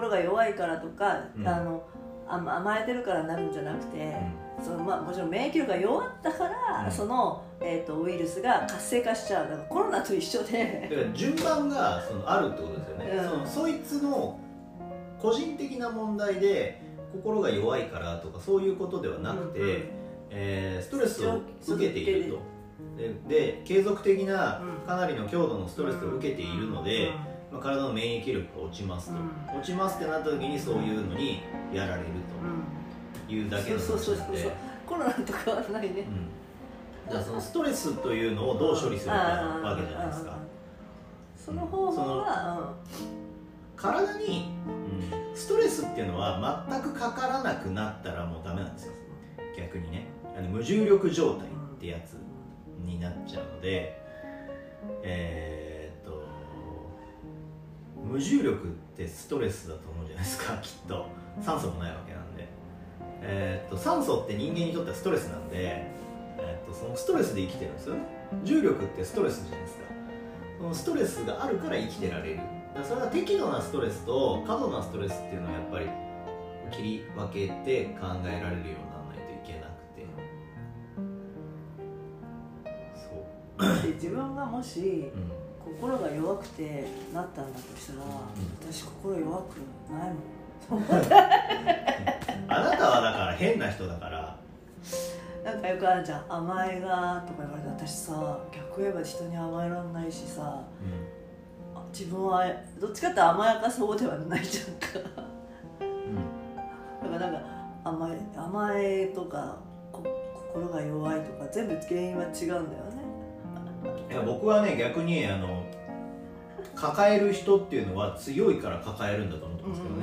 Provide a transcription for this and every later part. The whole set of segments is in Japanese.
心が弱いからとか、うん。あの甘甘えてるからなるんじゃなくて、そのまあ、もちろん免疫力が弱ったから、うん。その、えー、とウイルスが活性化しちゃう。だからコロナと一緒だでから順番がそのあるってことですよね、うん。そのそいつの個人的な問題で心が弱いからとかそういうことではなくて、うんうん。えーストレスを受けていると。でで継続的なうん。かなりの強度のストレスを受けているので、うんまあ、体の免疫力が落ちますと、うん。落ちますってなった時にそういうのにやられるうんというだけのそうそうそうそう。話なんでコロナと変わらないね。うん。だからそのストレスというのをどう処理するかなわけじゃないですか。その方法は、体にストレスっていうのは全くかからなくなったらもうダメなんですよ。逆にね。あの無重力状態ってやつになっちゃうのでえー無重力ってストレスだと思うじゃないですかきっと。酸素もないわけなんで。えーっと酸素って人間にとってはストレスなんで、えーっとそのストレスで生きてるんですよね。重力ってストレスじゃないですか。そのストレスがあるから生きてられる。だからそれが適度なストレスと過度なストレスっていうのはやっぱり切り分けて考えられるようにならないといけなくて。そう。で自分がもしうん心が弱くてなったんだとしたら、私心弱くないもん。あなたはだから変な人だから。なんかよくあるじゃん甘えがとか言われて私さ逆言えば人に甘えらんないしさうあ自分はどっちかって甘やかそうではないじゃんか。ん。だからなんか甘え甘えとかこ心が弱いとか全部原因は違うんだよねいや僕はね逆にあの抱える人っていうのは強いから抱えるんだと思ってますけどね、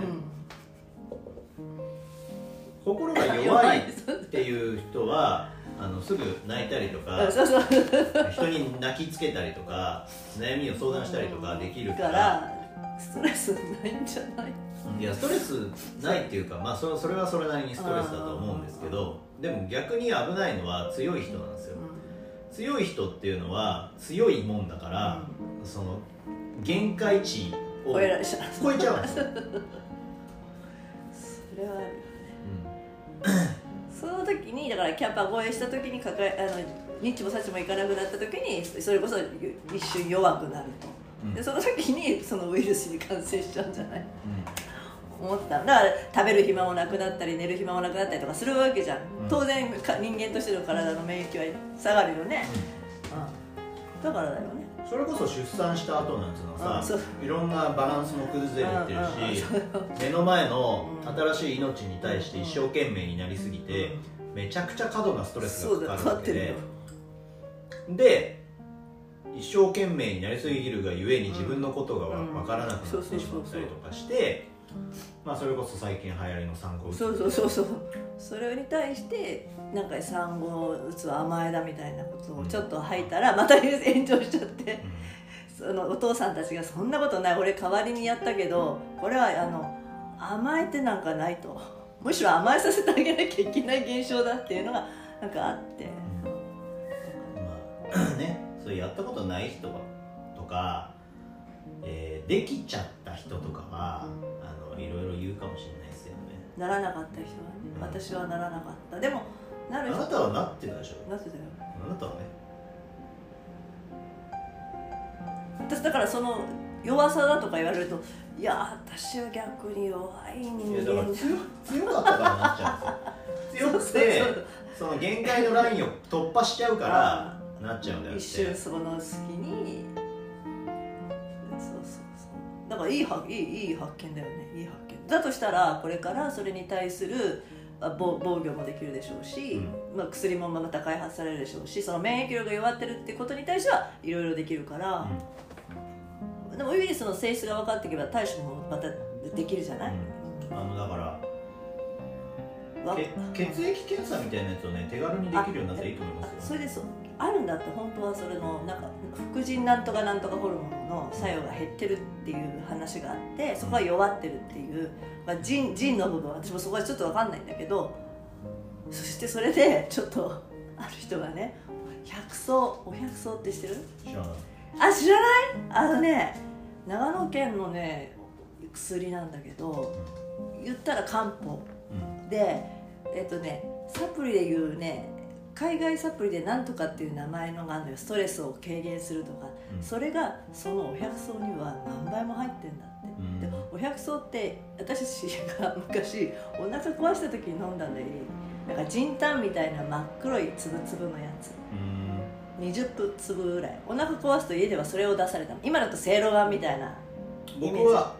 心が弱いっていう人はあのすぐ泣いたりとか 人に泣きつけたりとか悩みを相談したりとかできるかかららストレスないんじゃない？いやストレスないっていうか、まあ、それそれはそれなりにストレスだと思うんですけどでも逆に危ないのは強い人なんですよ強い人っていうのは強いもんだから、その限界値を超えちゃう。んですよ、それはあるよね その時にだからキャパ超えした時に抱えあのニッチもサチもいかなくなった時にそれこそ一瞬弱くなると、うん。でその時にそのウイルスに感染しちゃうんじゃない？うん思っただ。から食べる暇もなくなったり寝る暇もなくなったりとかするわけじゃん、うん。当然か人間としての体の免疫は下がるよね、うん、だからだよね。それこそ出産した後なんていうのはさいろんなバランスも崩れてるし目の前の新しい命に対して一生懸命になりすぎてめちゃくちゃ過度なストレスそうだがかかるわけで。で一生懸命になりすぎるがゆえに自分のことが分からなくなってしまったりとかしてまあそれこそ最近流行りの産後うつそうそうそうそう。それに対してなんか産後うつは甘えだみたいなことをちょっと吐いたらまた炎上しちゃって。そのお父さんたちがそんなことない。俺代わりにやったけどこれはあの甘えてなんかないと。むしろ甘えさせてあげなきゃいけない現象だっていうのがなんかあって。まあ ね。そうやったことない人とか、えーできちゃった人とかは、あのいろいろ言うかもしれないですよね。ならなかった人はね私はならなかった。でもなある人なたはなってたでしょ。なってたよ。あなたはね。私だからその弱さだとか言われるといや私は逆に弱い人いやだから間強強かったからなっちゃうんですよ。強くてその限界のラインを突破しちゃうからなっちゃうんだよって。一瞬その隙にそうそうそう。だからいいはいいいい発見だよねだとしたらこれからそれに対するあ防防御もできるでしょうし、まあ、薬もまた開発されるでしょうしその免疫力が弱ってるってことに対してはいろいろできるから、でもウイルスの性質が分かっていけば対処もまたできるじゃない、うん。あのだから血液検査みたいなやつをね手軽にできるようになったらいいと思いますよ。それでそうあるんだって本当はそれのなんか副腎なんとかなんとかホルモンの作用が減ってるっていう話があってそこは弱ってるっていう、まあ、腎腎の部分は私もそこはちょっと分かんないんだけどそしてそれでちょっとある人がね百草お百草って知ってる？知らない。あ知らない？あのね長野県のね薬なんだけど言ったら漢方。うん。でえっとねサプリでいうね海外サプリでなんとかっていう名前のがあるのよ。ストレスを軽減するとか、うん。それがそのお百草には何倍も入ってんだって、うん。でお百草って私たちが昔お腹壊した時に飲んだんだけどなんかジンタンみたいな真っ黒い粒々のやつ。うん。20粒ぐらい。お腹壊すと家ではそれを出されたの。今だとせいろがんみたいな僕は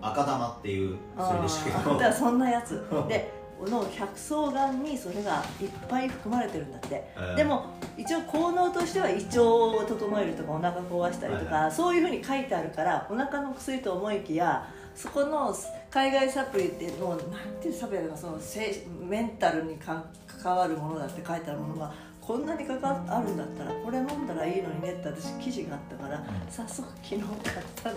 赤玉っていうそれでしたけど。そんなやつ。でこの百草丸にそれがいっぱい含まれてるんだって、えーでも一応効能としては胃腸を整えるとかお腹壊したりとか、はいそういうふうに書いてあるからお腹の薬と思いきやそこの海外サプリっていうのなんていうサプリだかその精メンタルにか関わるものだって書いてあるものがこんなに関わあるんだったらこれ飲んだらいいのにねって私記事があったから、早速昨日買ったの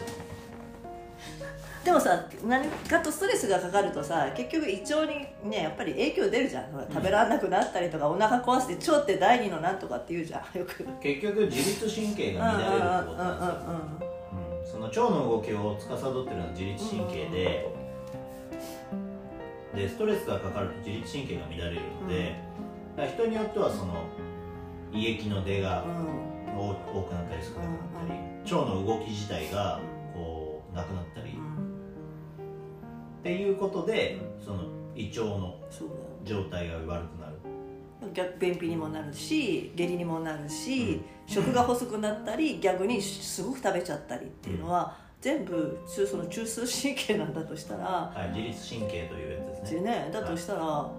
でもさ何かとストレスがかかるとさ結局胃腸にねやっぱり影響出るじゃん。食べられなくなったりとか、お腹壊して腸って第二のなんとかって言うじゃん。よく。結局自律神経が乱れるってことなんですようんうん。その腸の動きを司ってるのは自律神経で、でストレスがかかると自律神経が乱れるので、だから人によってはその胃液の出が多くなったり少なくなったり、腸の動き自体がこうなくなったり、っていうことでその胃腸の状態が悪くなる。逆便秘にもなるし下痢にもなるし、食が細くなったり逆にすごく食べちゃったりっていうのは、全部中その中枢神経なんだとしたら、はい、自律神経というやつですね。ね、だとしたら、は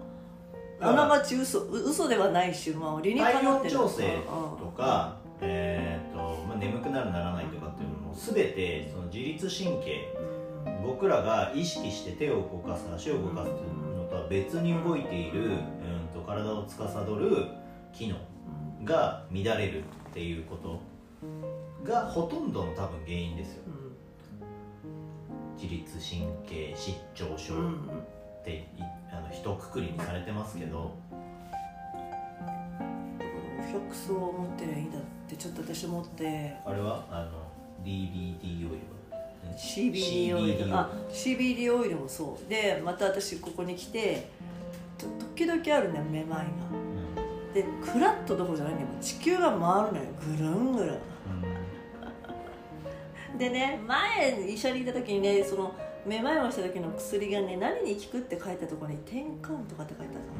あながち嘘う嘘ではないし、まあ、理にか体なってる温調整とか、えーとまあ、眠くなるならないとかっていうのも全てその自律神経うん僕らが意識して手を動かす足を動かすっていうのとは別に動いている、うん、と体を司る機能うんが乱れるっていうことがほとんどの多分原因ですよ。自律神経失調症うんっていあの一括りにされてますけど、百草を持ってりゃいいんだってちょっと私思って。あれは？あの DBD オイルは？CBD オイル。あ CBD オイルもそう。でまた私ここに来てと時々あるねめまいが。うん。でクラッとどころじゃないんだよ。地球が回るのよ。ぐるんぐるん。でね前医者にいた時にねそのめまいをした時の薬がね何に効くって書いたところに転換とかって書いてあるの、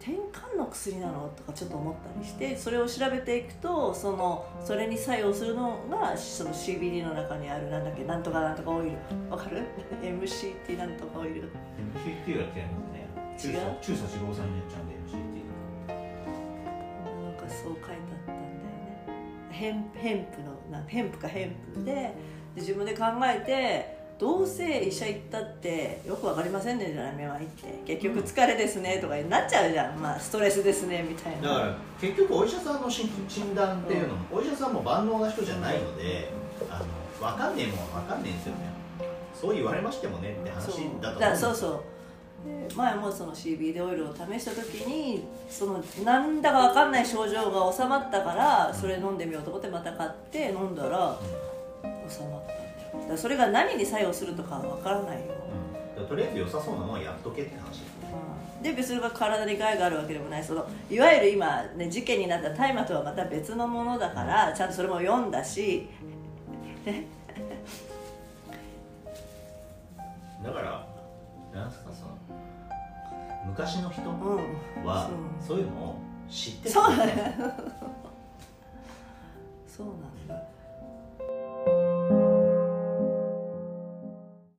転換の薬なの？とかちょっと思ったりしてそれを調べていくとそのそれに作用するのがその CBD の中にあるなんだっけなんとかなんとかオイル。わかる ?MCT なんとかオイル。MCT は違いますね。違う？中鎖脂肪酸になっちゃうんで MCT なんかそう書いてあったんだよね。ヘンヘンプのなヘンプかヘンプでで自分で考えてどうせ医者行ったってよくわかりませんねじゃないめまいって。結局疲れですね。とかになっちゃうじゃん、まあストレスですねみたいな。だから結局お医者さんの診診断っていうのも、お医者さんも万能な人じゃないのであの分かんねえもんは分かんねえんですよね。そう言われましてもねって話だと思うそうそう。で前もその CBD オイルを試した時にそのなんだか分かんない症状が収まったからそれ飲んでみようと思ってまた買って飲んだら収まった。んだそれが何に作用するとかは分からないよ、うん。とりあえず良さそうなのはやっとけって話。ですねうん。で別に体に害があるわけでもない。そのいわゆる今、ね、事件になった大麻とはまた別のものだからちゃんとそれも読んだし。だからなんすかその昔の人うん。はそう。いうのを知ってた。そうなんだ